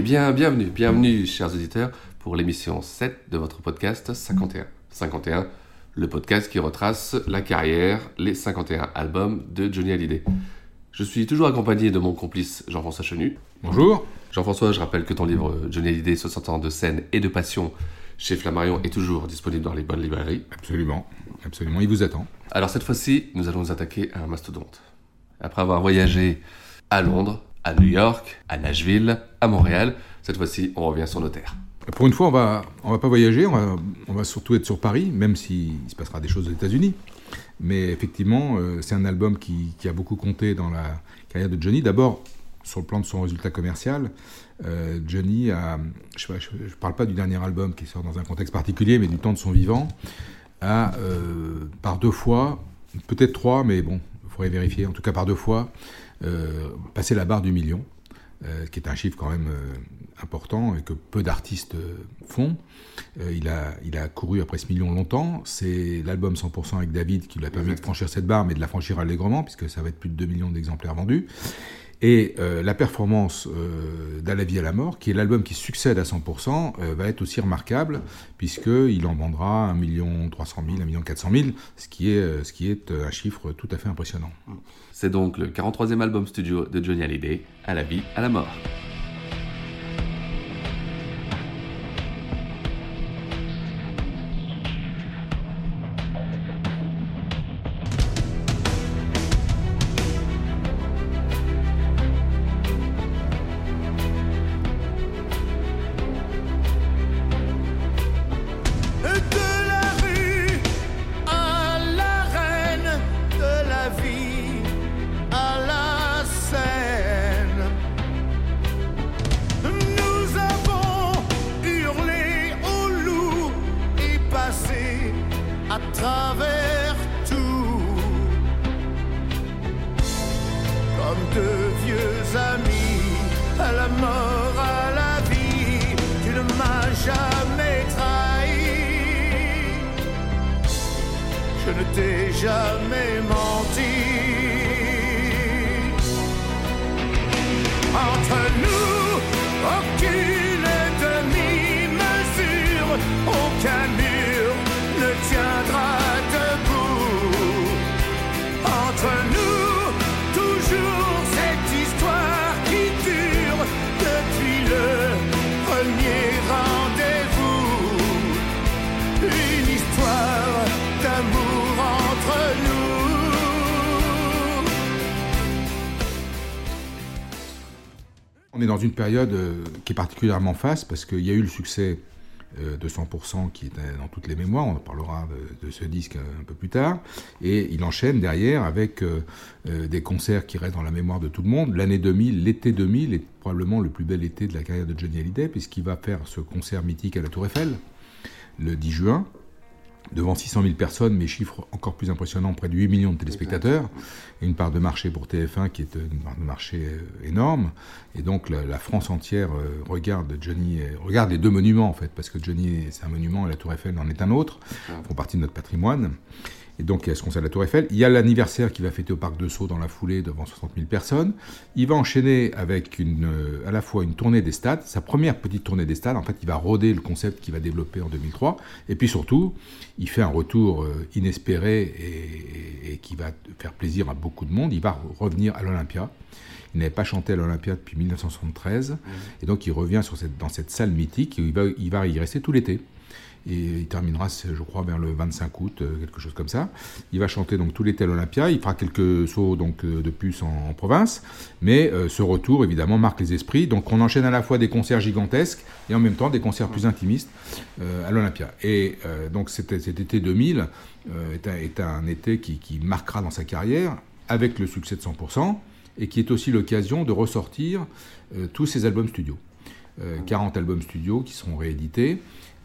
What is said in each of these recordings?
Eh bien, bienvenue, bienvenue, chers auditeurs, pour l'émission 7 de votre podcast 51. 51, le podcast qui retrace la carrière, les 51 albums de Johnny Hallyday. Je suis toujours accompagné de mon complice Jean-François Chenu. Bonjour. Jean-François, je rappelle que ton livre Johnny Hallyday, 60 ans de scène et de passion chez Flammarion est toujours disponible dans les bonnes librairies. Absolument, absolument, il vous attend. Alors cette fois-ci, nous allons nous attaquer à un mastodonte. Après avoir voyagé à Londres, à New York, à Nashville, à Montréal, cette fois-ci, on revient sur nos terres. Pour une fois, on va, on va pas voyager, on va, surtout être sur Paris, même s'il se passera des choses aux États-Unis. Mais effectivement, euh, c'est un album qui, qui, a beaucoup compté dans la carrière de Johnny. D'abord, sur le plan de son résultat commercial, euh, Johnny a, je ne parle pas du dernier album qui sort dans un contexte particulier, mais du temps de son vivant, a euh, par deux fois, peut-être trois, mais bon, il faudrait vérifier, en tout cas par deux fois, euh, passé la barre du million, euh, qui est un chiffre quand même euh, important et que peu d'artistes font. il, a, il a couru après ce million longtemps. C'est l'album 100% avec David qui lui a permis de franchir cette barre, mais de la franchir allègrement, puisque ça va être plus de 2 millions d'exemplaires vendus. Et euh, la performance euh, la vie à la mort, qui est l'album qui succède à 100%, euh, va être aussi remarquable, puisqu'il en vendra 1 300 000, 1 400 000, ce qui est, est un chiffre tout à fait impressionnant. C'est donc le 43e album studio de Johnny Hallyday, À la vie à la mort. Dans une période euh, qui est particulièrement faste parce qu'il y a eu le succès euh, de 100% qui est dans toutes les mémoires, on parlera de, de, ce disque un peu plus tard, et il enchaîne derrière avec euh, des concerts qui restent dans la mémoire de tout le monde. L'année 2000, l'été 2000 est probablement le plus bel été de la carrière de Johnny Hallyday puisqu'il va faire ce concert mythique à la Tour Eiffel le 10 juin devant 600 000 personnes, mais chiffre encore plus impressionnant, près de 8 millions de téléspectateurs, et une part de marché pour TF1 qui est une part de marché énorme. Et donc la, la France entière euh, regarde Johnny, regarde les deux monuments en fait, parce que Johnny c'est un monument et la Tour Eiffel en est un autre, font partie de notre patrimoine. Et donc, il y a ce concert de la Tour Eiffel. Il y a l'anniversaire qu'il va fêter au Parc de Sceaux dans la foulée devant 60 000 personnes. Il va enchaîner avec une, euh, à la fois une tournée des stades, sa première petite tournée des stades. En fait, il va roder le concept qu'il va développer en 2003. Et puis surtout, il fait un retour euh, inespéré et, et qui va faire plaisir à beaucoup de monde. Il va revenir à l'Olympia. Il n'avait pas chanté à l'Olympia depuis 1973. Et donc, il revient sur cette, dans cette salle mythique et il va, il va y rester tout l'été. Et il terminera, je crois, vers le 25 août, euh, quelque chose comme ça. Il va chanter donc tout l'été à l'Olympia. Il fera quelques sauts donc euh, de puce en, province, mais euh, ce retour évidemment marque les esprits. Donc on enchaîne à la fois des concerts gigantesques et en même temps des concerts plus intimistes euh, à l'Olympia. Et euh, donc cet, été 2000 euh, est, un, été qui, marquera dans sa carrière avec le succès de 100% et qui est aussi l'occasion de ressortir euh, tous ses albums studio. 40 albums studio qui seront réédités.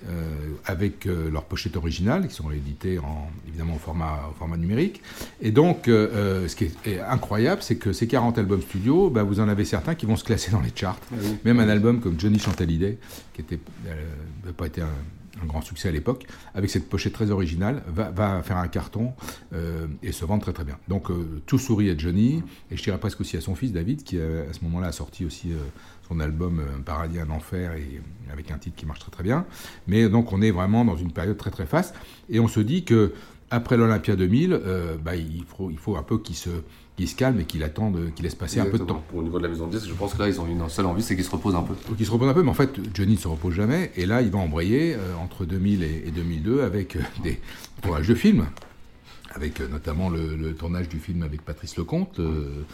Euh, avec euh, leurs pochettes originales, qui sont rééditées en, évidemment au format, au format numérique. Et donc, euh, ce qui est, est incroyable, c'est que ces 40 albums studio, bah, vous en avez certains qui vont se classer dans les charts. Oui. Même un album comme Johnny Chantalidé, qui n'avait pas été un, un grand succès à l'époque, avec cette pochette très originale, va, va faire un carton euh, et se vendre très très bien. Donc euh, tout sourit à Johnny, et je dirais presque aussi à son fils David, qui à ce moment-là a sorti aussi euh, son album Un paradis, un enfer, et avec un titre qui marche très très bien. Mais donc on est vraiment dans une période très très faste, et on se dit que après l'Olympia 2000, bah, il, faut, il faut un peu qu'il se se calme et qui attendent, qui laisse passer Exactement. un peu de temps. Au niveau de la maison de disque, je pense que là, ils ont une seule envie, c'est qu'ils se reposent un peu. Donc ils se reposent un peu, mais en fait, Johnny ne se repose jamais. Et là, il va embrayer euh, entre 2000 et, et 2002 avec euh, des tournages de films, avec euh, notamment le, le, tournage du film avec Patrice Lecomte, euh,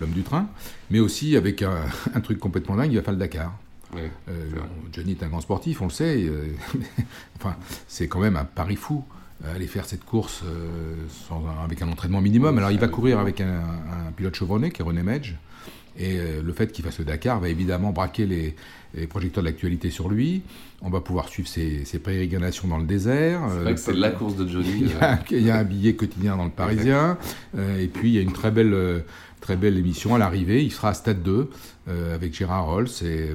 l'homme du train, mais aussi avec un, un, truc complètement dingue, il va faire le Dakar. Oui, euh, Johnny est un grand sportif, on le sait. enfin, c'est quand même un pari fou aller faire cette course sans, avec un entraînement minimum. Alors il va courir avec un, un pilote chevronné qui est René Medge. Et euh, le fait qu'il fasse le Dakar va évidemment braquer les, les projecteurs de l'actualité sur lui. On va pouvoir suivre ses, ses pérégrinations dans le désert. C'est vrai que c'est la course de Johnny. Il y, a, il y, a, un billet quotidien dans le Parisien. Euh, et puis il y a une très belle, euh, très belle émission à l'arrivée. Il sera à Stade 2 euh, avec Gérard Rolls et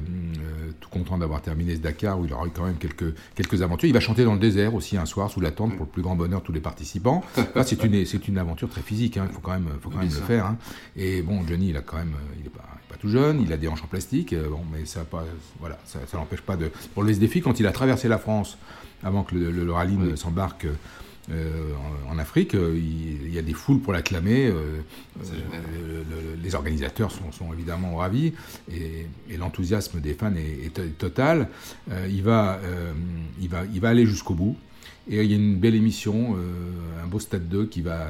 tout content d'avoir terminé ce Dakar où il aura eu quand même quelques, quelques aventures. Il va chanter dans le désert aussi un soir sous la tente pour le plus grand bonheur de tous les participants. Là, c'est une, c'est une aventure très physique. Hein. Il faut quand même, faut quand même le faire. Hein. Et bon, Johnny, il a quand même, il est pas, pas tout jeune. Il a des hanches en plastique. Bon, mais ça, pas, voilà, ça, ça l'empêche pas de relever ce défi. Quand il a traversé la France avant que le, le, le rallye oui. ne s'embarque euh, en, en, Afrique, euh, il, il, y a des foules pour l'acclamer. Euh, le, les organisateurs sont, sont, évidemment ravis et, et l'enthousiasme des fans est, est total. Euh, il, va, il, va, il va aller jusqu'au bout. Et il y a une belle émission, euh, un beau stade 2 qui va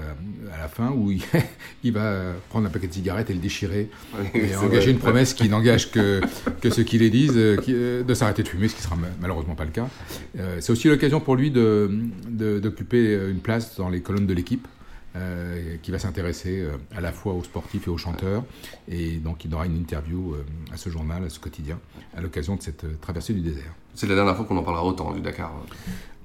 à la fin où il, il, va prendre un paquet de cigarettes et le déchirer oui, et engager vrai. une promesse qui n'engage que, que ceux qui les disent euh, qui, euh, de s'arrêter de fumer, ce qui sera malheureusement pas le cas. Euh, c'est aussi l'occasion pour lui d'occuper une place dans les colonnes de l'équipe. Euh, qui va s'intéresser à la fois aux sportifs et aux chanteurs. Et donc, il aura une interview à ce journal, à ce quotidien, à l'occasion de cette traversée du désert. C'est la dernière fois qu'on en parlera autant du Dakar.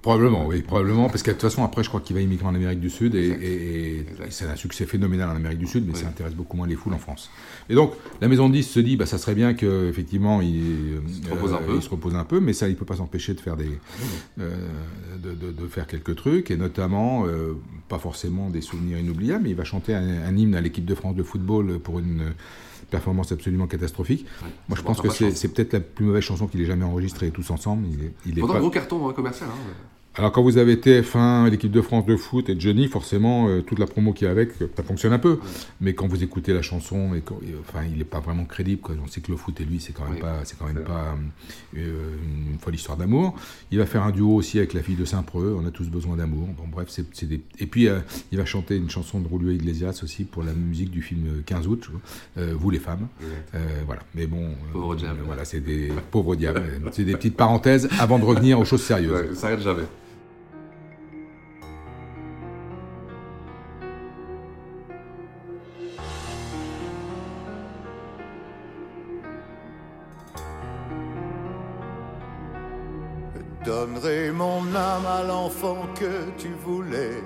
Probablement, oui, probablement, parce que de toute façon, après, je crois qu'il va immigrer en Amérique du Sud, et, et, et c'est un succès phénoménal en Amérique du Sud, mais oui. ça intéresse beaucoup moins les foules en France. Et donc, la Maison de 10 se dit, bah, ça serait bien qu'effectivement, il, il, se repose, euh, il se repose un peu, mais ça, il ne peut pas s'empêcher de faire des, euh, de, de, de, faire quelques trucs, et notamment, euh, pas forcément des souvenirs inoubliables, mais il va chanter un, un hymne à l'équipe de France de football pour une performance absolument catastrophique. Ouais, Moi, je pense que c'est peut-être la plus mauvaise chanson qu'il ait jamais enregistrée tous ensemble. Il est, il est pas... un gros carton commercial. Hein. Alors quand vous avez TF1, l'équipe de France de foot et Johnny, forcément, euh, toute la promo qui est avec, ça fonctionne un peu. Mais quand vous écoutez la chanson, et quand, et, enfin, il n'est pas vraiment crédible. Quoi. On sait que le foot et lui, c'est quand même oui. pas, c'est quand même pas euh, une folle histoire d'amour. Il va faire un duo aussi avec la fille de Saint-Preux. On a tous besoin d'amour. Bon, bref, c'est des... Et puis euh, il va chanter une chanson de Julio Iglesias aussi pour la musique du film 15 août. Euh, vous les femmes. voilà. Mais bon, pauvre diable. voilà, c'est des pauvres diables. c'est des petites parenthèses avant de revenir aux choses sérieuses. Ça arrête jamais. Donnerai mon âme à l'enfant que tu voulais.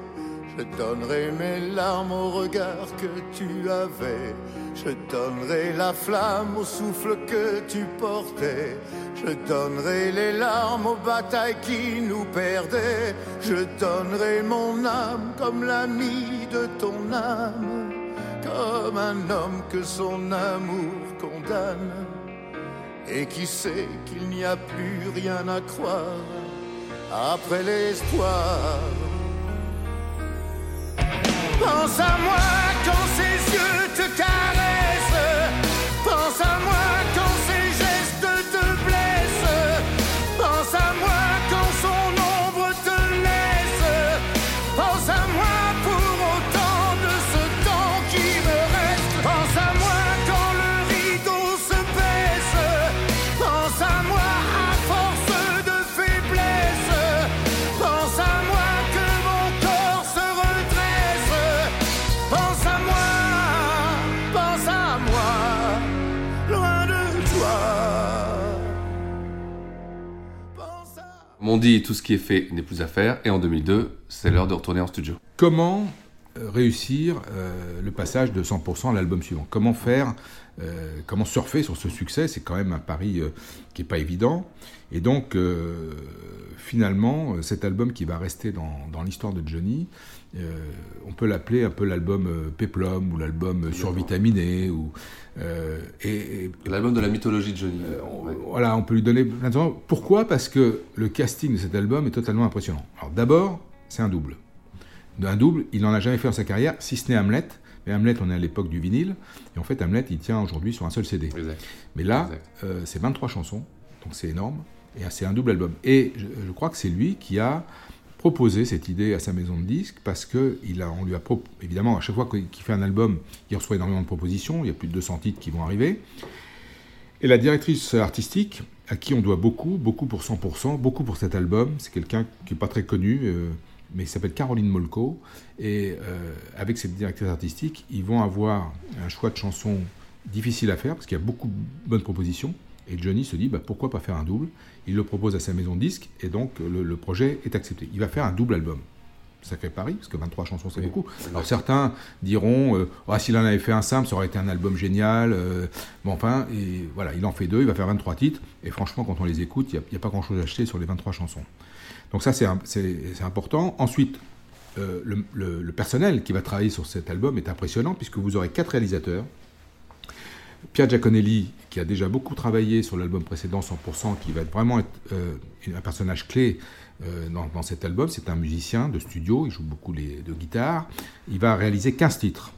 Je donnerai mes larmes au regard que tu avais. Je donnerai la flamme au souffle que tu portais. Je donnerai les larmes aux batailles qui nous perdaient. Je donnerai mon âme comme l'ami de ton âme. Comme un homme que son amour condamne. Et qui sait qu'il n'y a plus rien à croire? Après l'espoir. Pense à moi quand ses yeux te Comme on dit, tout ce qui est fait n'est plus à faire. Et en 2002, c'est l'heure de retourner en studio. Comment euh, réussir euh, le passage de 100% à l'album suivant? Comment faire euh, Comment surfer sur ce succès? C'est quand même un pari qui n'est pas évident. Et donc, finalement, cet album qui va rester dans l'histoire de Johnny, euh, on peut l'appeler un peu l'album euh, Peplum ou l'album survitaminé. Ou, euh, et, et- L'album de la mythologie de Johnny. Ouais. voilà, on peut lui donner plein de temps. Pourquoi? Parce que le casting de cet album est totalement impressionnant. Alors d'abord, c'est un double. Un double, il n'en a jamais fait dans sa carrière, si ce n'est Hamlet. Mais Hamlet, on est à l'époque du vinyle. Et en fait, Hamlet, il tient aujourd'hui sur un seul CD. Exact. Mais là, c'est 23 chansons, donc c'est énorme. Et c'est un double album. Et je, je crois que c'est lui qui a proposé cette idée à sa maison de disques parce que il a, on lui a évidemment à chaque fois qu'il fait un album, il reçoit énormément de propositions. Il y a plus de 200 titres qui vont arriver. Et la directrice artistique, à qui on doit beaucoup, beaucoup pour 100%, beaucoup pour cet album, c'est quelqu'un qui n'est pas très connu, euh, mais il s'appelle Caroline Molko. Et euh, avec cette directrice artistique, ils vont avoir un choix de chansons difficile à faire, parce qu'il y a beaucoup de bonnes propositions. Et Johnny se dit, bah, pourquoi pas faire un double? Il le propose à sa maison de disques, et donc le, le projet est accepté. Il va faire un double album. Sacré pari, parce que 23 chansons, c'est Oui. beaucoup. Alors certains diront, euh, Ah, s'il en avait fait un simple, ça aurait été un album génial. euh, bon, enfin, et voilà, il en fait deux, il va faire 23 titres, et franchement, quand on les écoute, il n'y a, pas grand-chose à acheter sur les 23 chansons. Donc ça, c'est important. Ensuite, euh, le, le- le personnel qui va travailler sur cet album est impressionnant, puisque vous aurez quatre réalisateurs. Pierre Giaconelli, qui a déjà beaucoup travaillé sur l'album précédent 100%, qui va vraiment être euh, un personnage clé euh, dans, dans cet album. C'est un musicien de studio, il joue beaucoup les, de guitare. Il va réaliser 15 titres.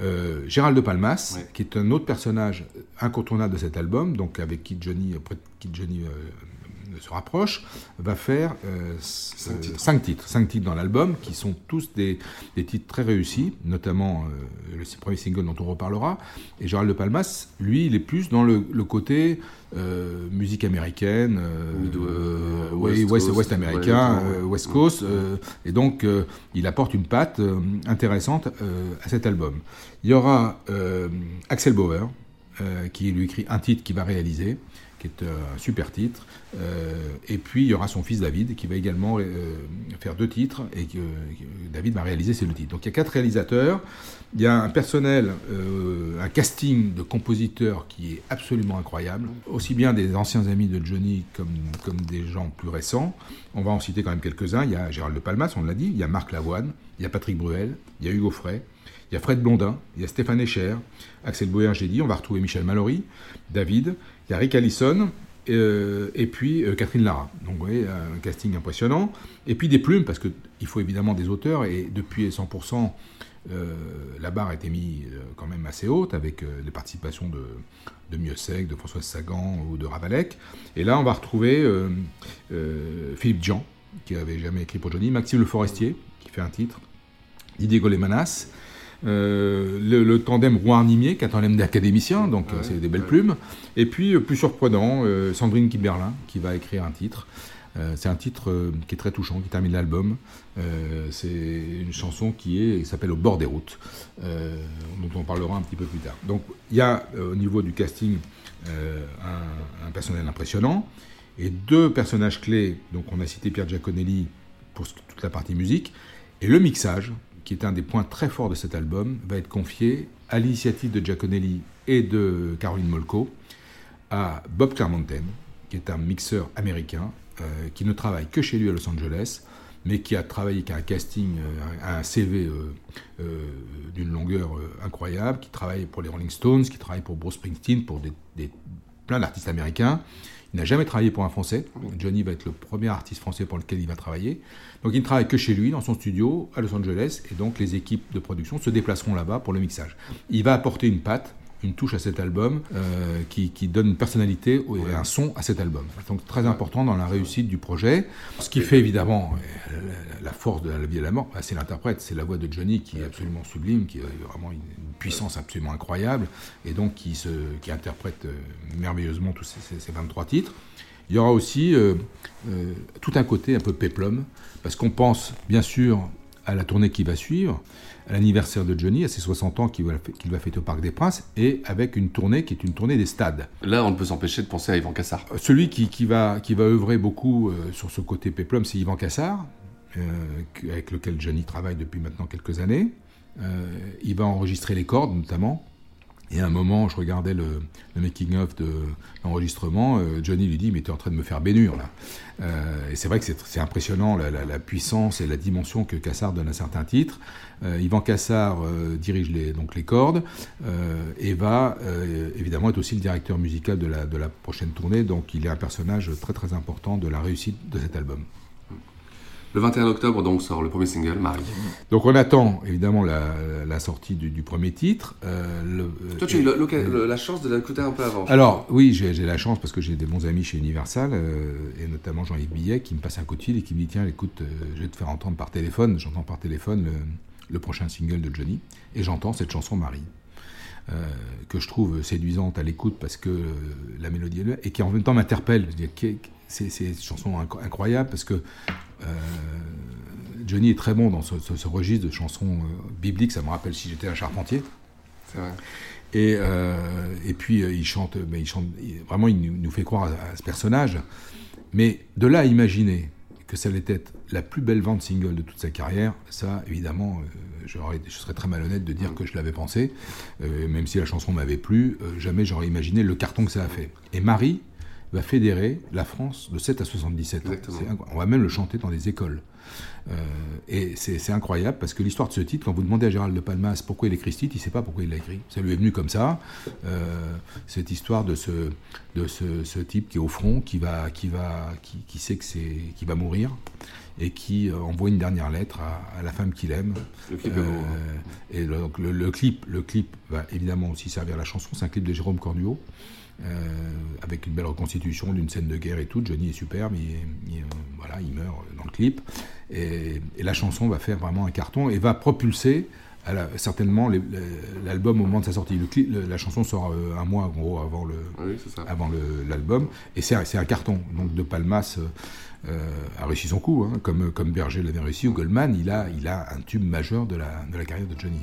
Euh, Gérald de Palmas, Ouais. qui est un autre personnage incontournable de cet album, donc avec qui Johnny, après qui Johnny se rapproche, va faire euh, Cinq euh, titres. cinq titres, cinq titres dans l'album, qui sont tous des, des titres très réussis, notamment euh, le premier single dont on reparlera. Et Gérald de Palmas, lui, il est plus dans le, le côté euh, musique américaine, euh, euh, West West, Coast, West américain, euh, West Coast, euh, et donc euh, il apporte une patte euh, intéressante euh, à cet album. Il y aura euh, Axel Bauer, euh, qui lui écrit un titre qu'il va réaliser, qui est un super titre. Euh, et puis il y aura son fils David, qui va également euh, faire deux titres, et que, que David va réaliser ces deux titres. Donc il y a quatre réalisateurs. Il y a un personnel, euh, un casting de compositeurs qui est absolument incroyable, aussi bien des anciens amis de Johnny comme, comme des gens plus récents. On va en citer quand même quelques-uns. Il y a Gérald de Palmas, on l'a dit, il y a Marc Lavoine, il y a Patrick Bruel, il y a Hugo Frey, il y a Fred Blondin, il y a Stéphane Echer, Axel Bauer, j'ai dit, on va retrouver Michel Mallory, David, il y a Rick Allison, euh, et puis euh, Catherine Lara. Donc vous voyez, un casting impressionnant. Et puis des plumes, parce qu'il faut évidemment des auteurs, et depuis 100%, euh, la barre a été mise quand même assez haute, avec les participations de, de de Françoise Sagan ou de Ravalec. Et là, on va retrouver Philippe Jean, qui avait jamais écrit pour Johnny, Maxime Le Forestier, qui fait un titre, Didier Golémanas, euh, le, le tandem Rouen-Nimier, qui est un tandem d'académiciens, donc euh, c'est des belles plumes. Et puis, euh, plus surprenant, euh, Sandrine Kiberlin, qui va écrire un titre. Euh, c'est un titre qui est très touchant, qui termine l'album. C'est une chanson qui est, qui s'appelle Au bord des routes, dont on parlera un petit peu plus tard. Donc, il y a au niveau du casting un, un personnel impressionnant et deux personnages clés. Donc, on a cité Pierre Giaconelli pour toute la partie musique. Et le mixage, qui est un des points très forts de cet album, va être confié à l'initiative de Giaconelli et de Caroline Molko à Bob Clermontaine, qui est un mixeur américain euh, qui ne travaille que chez lui à Los Angeles, mais qui a travaillé, qui a un casting, euh, un CV euh, d'une longueur incroyable, qui travaille pour les Rolling Stones, qui travaille pour Bruce Springsteen, pour plein d'artistes américains. Il n'a jamais travaillé pour un Français. Johnny va être le premier artiste français pour lequel il va travailler. Donc il ne travaille que chez lui, dans son studio, à Los Angeles, et donc les équipes de production se déplaceront là-bas pour le mixage. Il va apporter une patte une touche à cet album euh, qui, donne une personnalité et un son à cet album. Donc très important dans la réussite du projet. Ce qui fait évidemment euh, la force de la vie et la mort, bah, c'est l'interprète, c'est la voix de Johnny qui est absolument sublime, qui a vraiment une puissance absolument incroyable et donc qui, se, qui interprète euh, merveilleusement tous ces, 23 titres. Il y aura aussi tout un côté un peu péplum, parce qu'on pense bien sûr à la tournée qui va suivre, à l'anniversaire de Johnny, à ses 60 ans qu'il va, va fêter au Parc des Princes, et avec une tournée qui est une tournée des stades. Là, on ne peut s'empêcher de penser à Yvan Cassard. Euh, celui qui, qui, va, qui va œuvrer beaucoup euh, sur ce côté péplum, c'est Yvan Cassard, euh, avec lequel Johnny travaille depuis maintenant quelques années. il va enregistrer les cordes, notamment. Et à un moment, je regardais le, making-of de l'enregistrement, euh, Johnny lui dit Mais tu es en train de me faire bénure, là. Euh, et c'est vrai que c'est impressionnant la, puissance et la dimension que Cassard donne à certains titres. Euh, Yvan Cassard dirige les, donc les cordes et va évidemment être aussi le directeur musical de la prochaine tournée. Donc il est un personnage très très important de la réussite de cet album. Le 21 octobre, donc, sort le premier single, Marie. Donc, on attend évidemment la, sortie du, premier titre. Euh, Toi, tu as eu la chance de l'écouter un peu avant. Alors, oui, j'ai la chance parce que j'ai des bons amis chez Universal, euh, et notamment Jean-Yves Billet, qui me passe un coup de fil et qui me dit Tiens, écoute, euh, je vais te faire entendre par téléphone. J'entends par téléphone le, prochain single de Johnny, et j'entends cette chanson Marie. que je trouve séduisante à l'écoute parce que la mélodie est là, et qui en même temps m'interpelle. C'est une chanson incroyable parce que euh, Johnny est très bon dans ce, registre de chansons euh, bibliques, ça me rappelle si j'étais un charpentier. C'est vrai. Et, euh, et puis il chante, mais il chante, vraiment il nous fait croire à, ce personnage. Mais de là à imaginer que ça allait être la plus belle vente single de toute sa carrière, ça évidemment, je serais très malhonnête de dire que je l'avais pensé, même si la chanson m'avait plu, jamais j'aurais imaginé le carton que ça a fait. Et Marie, va fédérer la France de 7 à 77 On va même le chanter dans les écoles. Euh, et c'est incroyable parce que l'histoire de ce titre, quand vous demandez à Gérald de Palmas pourquoi il écrit ce titre, il ne sait pas pourquoi il l'a écrit. Ça lui est venu comme ça. Euh, cette histoire de, ce, de ce, type qui est au front, qui, va, qui, va, qui, sait que qui va mourir et qui euh, envoie une dernière lettre à, la femme qu'il aime. Le clip et le, clip, le clip va évidemment aussi servir à la chanson. C'est un clip de Jérôme Cornuau. Euh, avec une belle reconstitution d'une scène de guerre et tout. Johnny est superbe, il, euh, voilà, il meurt dans le clip. Et, la chanson va faire vraiment un carton et va propulser certainement l'album au moment de sa sortie. Le la chanson sort euh, un mois en gros avant le avant l'album et c'est un carton. Donc De Palmas a réussi son coup, hein, comme comme Berger l'avait réussi ou Goldman. Il a il a un tube majeur de la de la carrière de Johnny.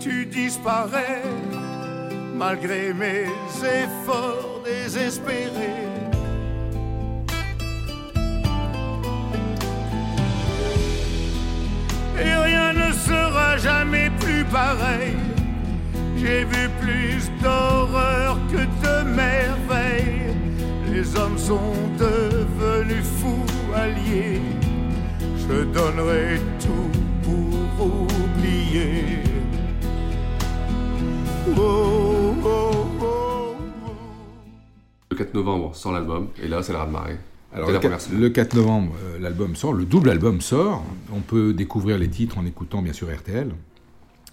tu disparais malgré mes efforts désespérés. Et rien ne sera jamais plus pareil. J'ai vu plus d'horreur que de merveilles. Les hommes sont devenus fous alliés. Je donnerai tout pour oublier. Le 4 novembre sort l'album, et là c'est le raz de marée. Alors, le 4, le 4 novembre, euh, l'album sort, le double album sort. On peut découvrir les titres en écoutant bien sûr RTL,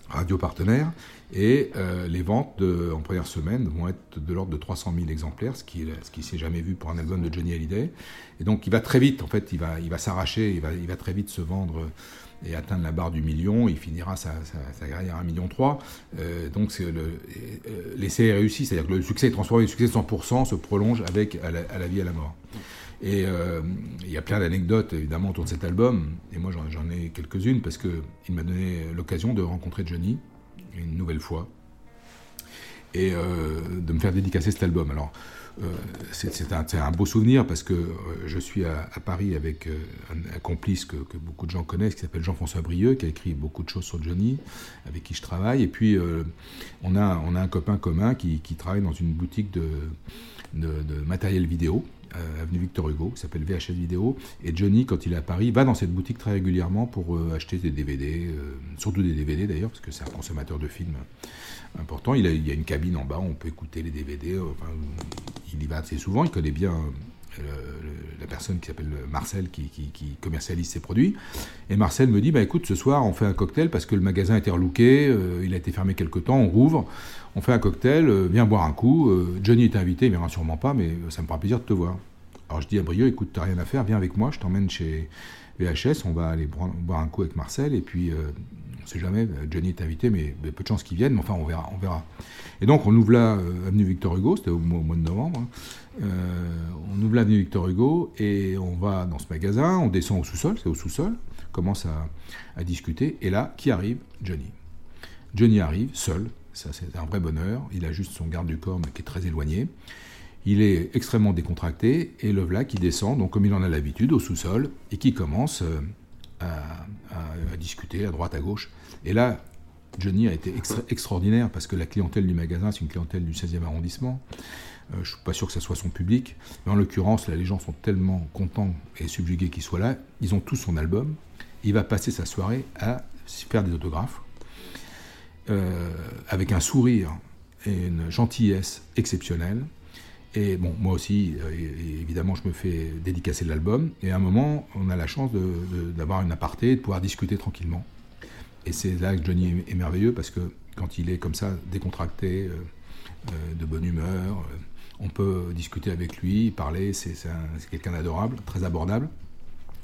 radio partenaire. Et euh, les ventes de, en première semaine vont être de l'ordre de 300 000 exemplaires, ce qui ne ce qui s'est jamais vu pour un album de Johnny Hallyday. Et donc il va très vite, en fait, il va, il va s'arracher, il va, il va très vite se vendre et atteindre la barre du million. Il finira sa, sa, carrière à 1,3 million. Euh, donc euh, l'essai est réussi, c'est-à-dire que le succès est transformé, le succès de 100% se prolonge avec à la, vie, à la mort. Et euh, il y a plein d'anecdotes évidemment autour de cet album, et moi j'en ai quelques-unes parce qu'il m'a donné l'occasion de rencontrer Johnny une nouvelle fois et euh, de me faire dédicacer cet album. Alors euh, c'est un, beau souvenir parce que euh, je suis à, Paris avec un, un, complice que, beaucoup de gens connaissent qui s'appelle Jean-François Brieux qui a écrit beaucoup de choses sur Johnny avec qui je travaille et puis on, a, un copain commun qui, travaille dans une boutique de, matériel vidéo avenue Victor Hugo, qui s'appelle VHS Vidéo. Et Johnny, quand il est à Paris, va dans cette boutique très régulièrement pour euh, acheter des DVD, euh, surtout des DVD d'ailleurs, parce que c'est un consommateur de films important. Il, y a une cabine en bas, on peut écouter les DVD. Il y va assez souvent, il connaît bien la personne qui s'appelle Marcel qui, commercialise ses produits. Et Marcel me dit bah, écoute, ce soir, on fait un cocktail parce que le magasin a été relooké, euh, il a été fermé quelque temps, on rouvre, on fait un cocktail, euh, viens boire un coup. Euh, Johnny est invité, il viendra sûrement pas, mais ça me fera plaisir de te voir. Alors je dis à Brio écoute, t'as rien à faire, viens avec moi, je t'emmène chez VHS, on va aller boire un coup avec Marcel, et puis on ne sait jamais, Johnny est invité, mais, peu de chances qu'il vienne, mais enfin on verra, on verra. Et donc on ouvre là, euh, avenue Victor Hugo, c'était au, au, mois de novembre, hein. euh, on ouvre l'avenue Victor Hugo et on va dans ce magasin, on descend au sous-sol, c'est au sous-sol, commence à, à, discuter, et là, qui arrive? Johnny. Johnny arrive, seul, ça c'est un vrai bonheur, il a juste son garde du corps, mais qui est très éloigné. Il est extrêmement décontracté, et le voilà qui descend, donc comme il en a l'habitude, au sous-sol, et qui commence... Euh, à, discuter à droite, à gauche. Et là, Johnny a été extra extraordinaire parce que la clientèle du magasin, c'est une clientèle du 16e arrondissement. Euh, je ne suis pas sûr que ce soit son public, mais en l'occurrence, les gens sont tellement contents et subjugués qu'il soit là. Ils ont tous son album. Il va passer sa soirée à faire des autographes euh, avec un sourire et une gentillesse exceptionnelle. Et bon, moi aussi, euh, évidemment, je me fais dédicacer l'album. Et à un moment, on a la chance d'avoir une aparté, de pouvoir discuter tranquillement. Et c'est là que Johnny est, merveilleux parce que quand il est comme ça, décontracté, euh, euh, de bonne humeur, on peut discuter avec lui, parler. C'est quelqu'un d'adorable, très abordable.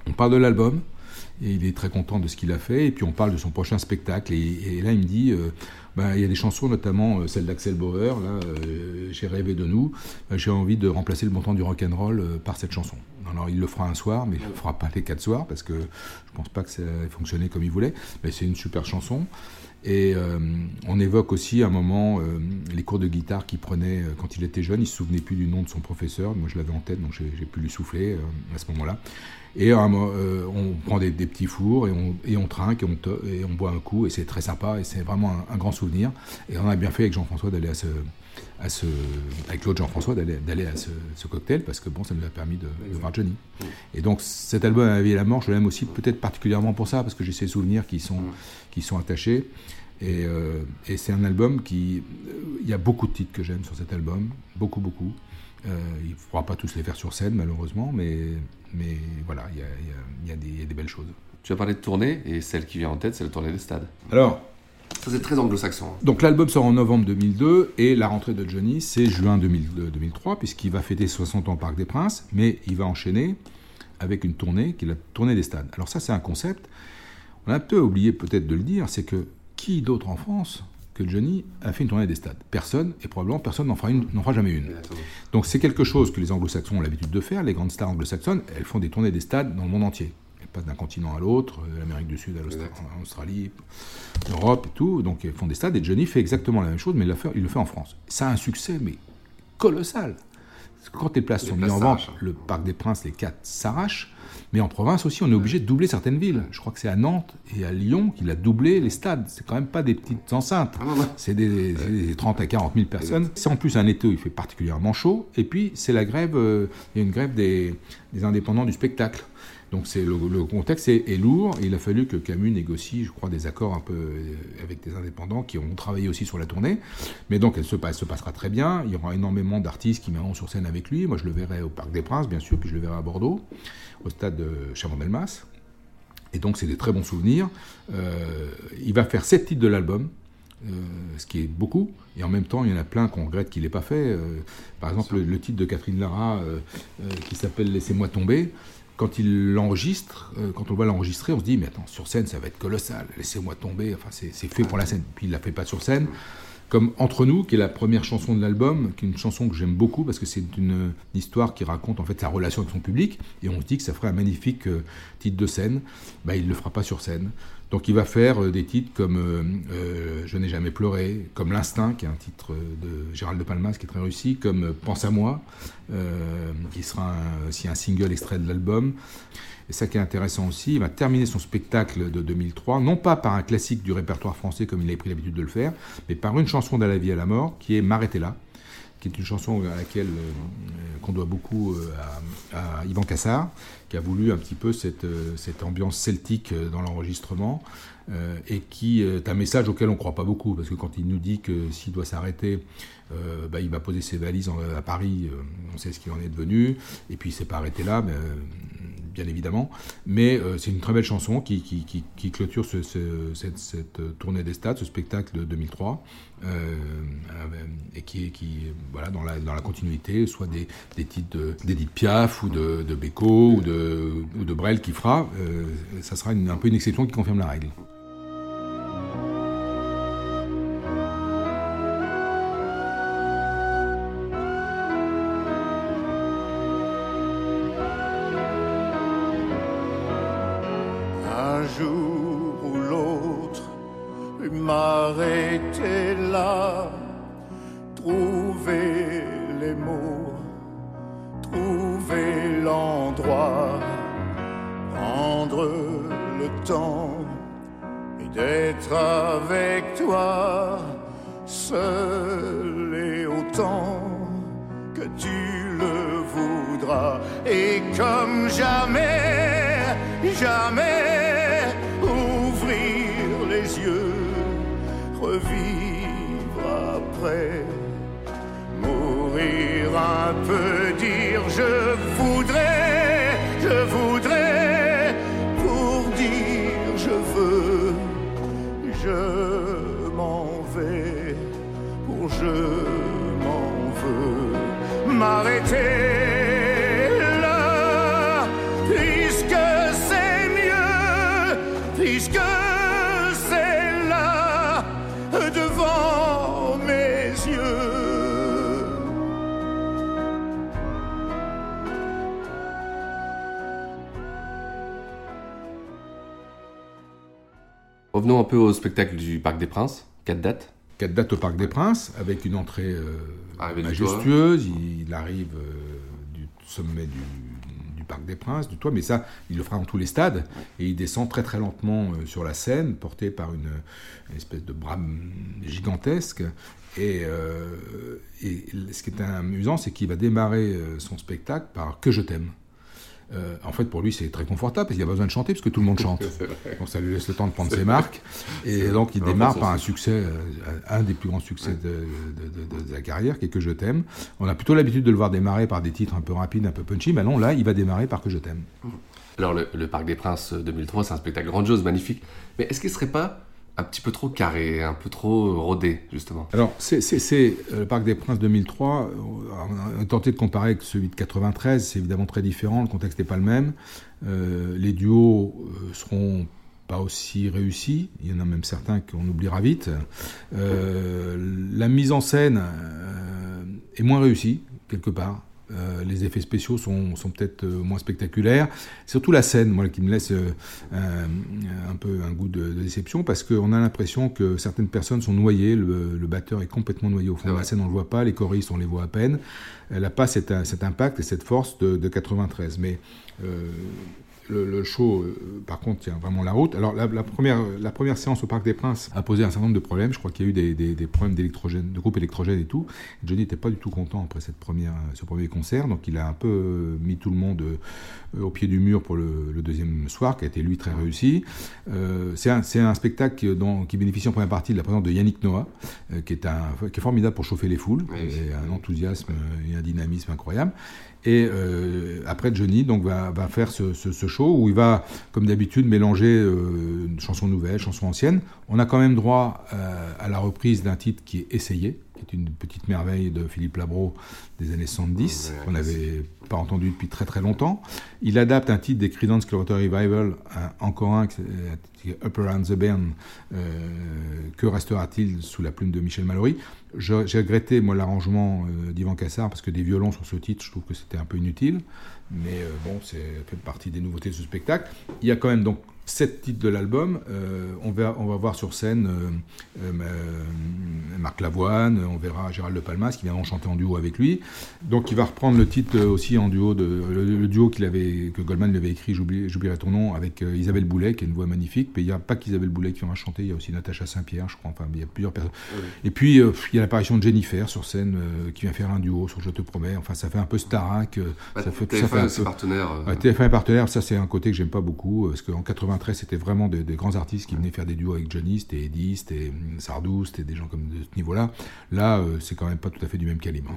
On parle de l'album et il est très content de ce qu'il a fait. Et puis on parle de son prochain spectacle. Et, là, il me dit euh, bah, il y a des chansons, notamment euh, celle d'Axel Bauer, là, euh, J'ai rêvé de nous. J'ai envie de remplacer le montant du rock'n'roll euh, par cette chanson. Alors il le fera un soir, mais il ne le fera pas les quatre soirs parce que je ne pense pas que ça ait fonctionné comme il voulait. Mais c'est une super chanson. Et euh, on évoque aussi un moment euh, les cours de guitare qu'il prenait euh, quand il était jeune. Il ne se souvenait plus du nom de son professeur. Moi, je l'avais en tête, donc j'ai pu lui souffler à ce moment-là. Et on prend des, petits fours et on, trinque et on, boit un coup. Et c'est très sympa et c'est vraiment un, grand souvenir. Et on a bien fait avec Jean-François d'aller à ce, à ce, avec l'autre Jean-François d'aller à ce, ce, cocktail parce que bon, ça nous a permis de, de voir Johnny. Et donc cet album La vie et la mort, je l'aime aussi peut-être particulièrement pour ça parce que j'ai ces souvenirs qui sont, qui sont attachés. Et, euh, et c'est un album qui, il y a beaucoup de titres que j'aime sur cet album, beaucoup beaucoup. Euh, il ne pourra pas tous les faire sur scène malheureusement, mais, mais voilà, il y a, il y, a, il y a des belles choses. Tu as parlé de tournée et celle qui vient en tête, c'est la tournée des stades. Alors, ça, c'est très anglo-saxon. Hein. Donc l'album sort en novembre 2002 et la rentrée de Johnny, c'est juin 2002, 2003, puisqu'il va fêter 60 ans au Parc des Princes, mais il va enchaîner avec une tournée qui est la tournée des stades. Alors ça, c'est un concept. On a un peu oublié peut-être de le dire, c'est que qui d'autre en France que Johnny a fait une tournée des stades? Personne, et probablement personne n'en fera, fera, jamais une. Donc c'est quelque chose que les anglo-saxons ont l'habitude de faire. Les grandes stars anglo-saxonnes, elles font des tournées des stades dans le monde entier passent d'un continent à l'autre, de l'Amérique du Sud à l'Australie, l'Europe et tout. Donc ils font des stades et Johnny fait exactement la même chose, mais il le fait, il le fait en France. Ça a un succès, mais colossal. Quand les places les sont mises en vente, le Parc des Princes, les quatre s'arrachent. Mais en province aussi, on est obligé de doubler certaines villes. Je crois que c'est à Nantes et à Lyon qu'il a doublé les stades. C'est quand même pas des petites enceintes. C'est des, des, des, 30 à 40 000 personnes. C'est en plus un été où il fait particulièrement chaud. Et puis, c'est la grève, euh, il y a une grève des, des indépendants du spectacle. Donc c'est le, le contexte est, est lourd il a fallu que Camus négocie, je crois, des accords un peu euh, avec des indépendants qui ont travaillé aussi sur la tournée. Mais donc elle se, passe, se passera très bien. Il y aura énormément d'artistes qui viendront sur scène avec lui. Moi je le verrai au Parc des Princes, bien sûr, puis je le verrai à Bordeaux, au stade de Chaban-Delmas. Et donc c'est des très bons souvenirs. Euh, il va faire sept titres de l'album. Euh, ce qui est beaucoup, et en même temps, il y en a plein qu'on regrette qu'il n'ait pas fait. Euh, par exemple, le, le, titre de Catherine Lara, qui s'appelle Laissez-moi tomber, quand il l'enregistre, euh, quand on va l'enregistrer, on se dit, mais attends, sur scène, ça va être colossal, laissez-moi tomber, enfin, c'est fait pour la scène. Puis il ne la fait pas sur scène. Comme Entre nous, qui est la première chanson de l'album, qui est une chanson que j'aime beaucoup parce que c'est une, une, histoire qui raconte en fait sa relation avec son public, et on se dit que ça ferait un magnifique euh, titre de scène. Bah, il ne le fera pas sur scène. Donc il va faire euh, des titres comme euh, euh, Je n'ai jamais pleuré, comme L'Instinct, qui est un titre de Gérald de Palmas qui est très réussi, comme Pense à moi, qui sera un, aussi un single extrait de l'album. Et ça qui est intéressant aussi, il va terminer son spectacle de 2003, non pas par un classique du répertoire français comme il avait pris l'habitude de le faire, mais par une chanson d'À la vie à la mort, qui est M'arrêtez là, qui est une chanson à laquelle euh, qu'on doit beaucoup à, à, Yvan Cassard, qui a voulu un petit peu cette, euh, ambiance celtique dans l'enregistrement, euh, et qui est un message auquel on ne croit pas beaucoup, parce que quand il nous dit que s'il doit s'arrêter, euh, bah, il va poser ses valises à Paris, on sait ce qu'il en est devenu, et puis il s'est pas arrêté là, bien évidemment. Mais euh, c'est une très belle chanson qui, clôture ce, ce, cette, cette, tournée des stades, ce spectacle de 2003, euh, et qui voilà, dans, la, continuité, soit des, titres d'Edith Piaf ou de, de ou de, de Brel qui fera. Euh, ça sera un peu une exception qui confirme la règle. Mourir un peu, un peu au spectacle du Parc des Princes. Quatre dates. Quatre dates au Parc des Princes, avec une entrée euh, majestueuse. Il, il, arrive euh, du sommet du, du, Parc des Princes, du toit, mais ça, il le fera dans tous les stades. Et il descend très très lentement euh, sur la scène, porté par une, une espèce de bras gigantesque. Et, et, ce qui est amusant, c'est qu'il va démarrer son spectacle par Que je t'aime. Euh, en fait, pour lui, c'est très confortable parce qu'il a besoin de chanter parce que tout le monde chante. donc ça lui laisse le temps de prendre ses marques. Et donc il démarre par un succès, euh, un des plus grands succès de, de, de, de, sa carrière, qui est Que je t'aime. On a plutôt l'habitude de le voir démarrer par des titres un peu rapides, un peu punchy. Mais non, là, il va démarrer par Que je t'aime. Alors, le, le, Parc des Princes 2003, c'est un spectacle grandiose, magnifique. Mais est-ce qu'il ne serait pas un petit peu trop carré, un peu trop rodé, justement. Alors, c'est le Parc des Princes 2003. On a tenté de comparer avec celui de 93. C'est évidemment très différent. Le contexte n'est pas le même. Euh, les duos euh, seront pas aussi réussis. Il y en a même certains qu'on oubliera vite. Euh, la mise en scène est moins réussie, quelque part. Euh, les effets spéciaux sont, sont peut-être euh, moins spectaculaires. Surtout la scène, moi, qui me laisse euh, un peu un goût de, de déception, parce qu'on a l'impression que certaines personnes sont noyées. Le, le, batteur est complètement noyé au fond de la scène, on ne le voit pas. Les choristes, on les voit à peine. Elle n'a pas cet, cet, impact et cette force de, de 93. Mais le, le show, euh, par contre, tient vraiment la route. Alors, la, la première, la première séance au Parc des Princes a posé un certain nombre de problèmes. Je crois qu'il y a eu des, des, des problèmes d'électrogène, de groupe électrogène et tout. Johnny n'était pas du tout content après cette première, ce premier concert, donc il a un peu euh, mis tout le monde euh, au pied du mur pour le, le deuxième soir, qui a été lui très réussi. Euh, c'est un, un spectacle dont, qui bénéficie en première partie de la présence de Yannick Noah, euh, qui, est un, qui est formidable pour chauffer les foules, et un enthousiasme et un dynamisme incroyable. Et euh, après, Johnny donc, va, faire ce show où il va, comme d'habitude, mélanger euh, chansons nouvelles, chansons anciennes. On a quand même droit euh, à la reprise d'un titre qui est Essayé, qui est une petite merveille de Philippe Labro des années 70, qu'on n'avait pas entendu depuis très très longtemps. Il adapte un titre des Creedence Clearwater Revival, un, encore un, qui est Upper Around the Bend, euh, que restera-t-il sous la plume de Michel Mallory? J'ai regretté, moi, l'arrangement euh, d'Ivan Cassar, parce que des violons sur ce titre, je trouve que c'était un peu inutile. Mais euh, bon, c'est fait partie des nouveautés de ce spectacle. Il y a quand même donc sept titres de l'album. Euh, on, va, on va voir sur scène euh, euh, Marc Lavoine, on verra Gérald De Palmas qui viendront chanter en duo avec lui. Donc il va reprendre le titre aussi en duo, de, le, le duo qu'il avait, que Goldman lui avait écrit, j'oublie- j'oublierai ton nom, avec Isabelle Boulet, qui a une voix magnifique. Mais il n'y a pas qu'Isabelle Boulet qui viendra chanter, il y a aussi Natacha Saint-Pierre, je crois. Enfin, il y a plusieurs personnes. Et puis il y a l'apparition de Jennifer sur scène qui vient faire un duo sur Je te promets. Enfin, ça fait un peu Starac. Bah, ça fait, TF1 ça fait un peu- partenaire. Ouais, TF1 est partenaire, ça c'est un côté que j'aime pas beaucoup, parce qu'en 93 c'était vraiment des, grands artistes qui venaient faire des duos avec Johnny, c'était Eddie, c'était hum, Sardou, c'était des gens comme de ce niveau-là. Là, euh, c'est quand même pas tout à fait du même calibre.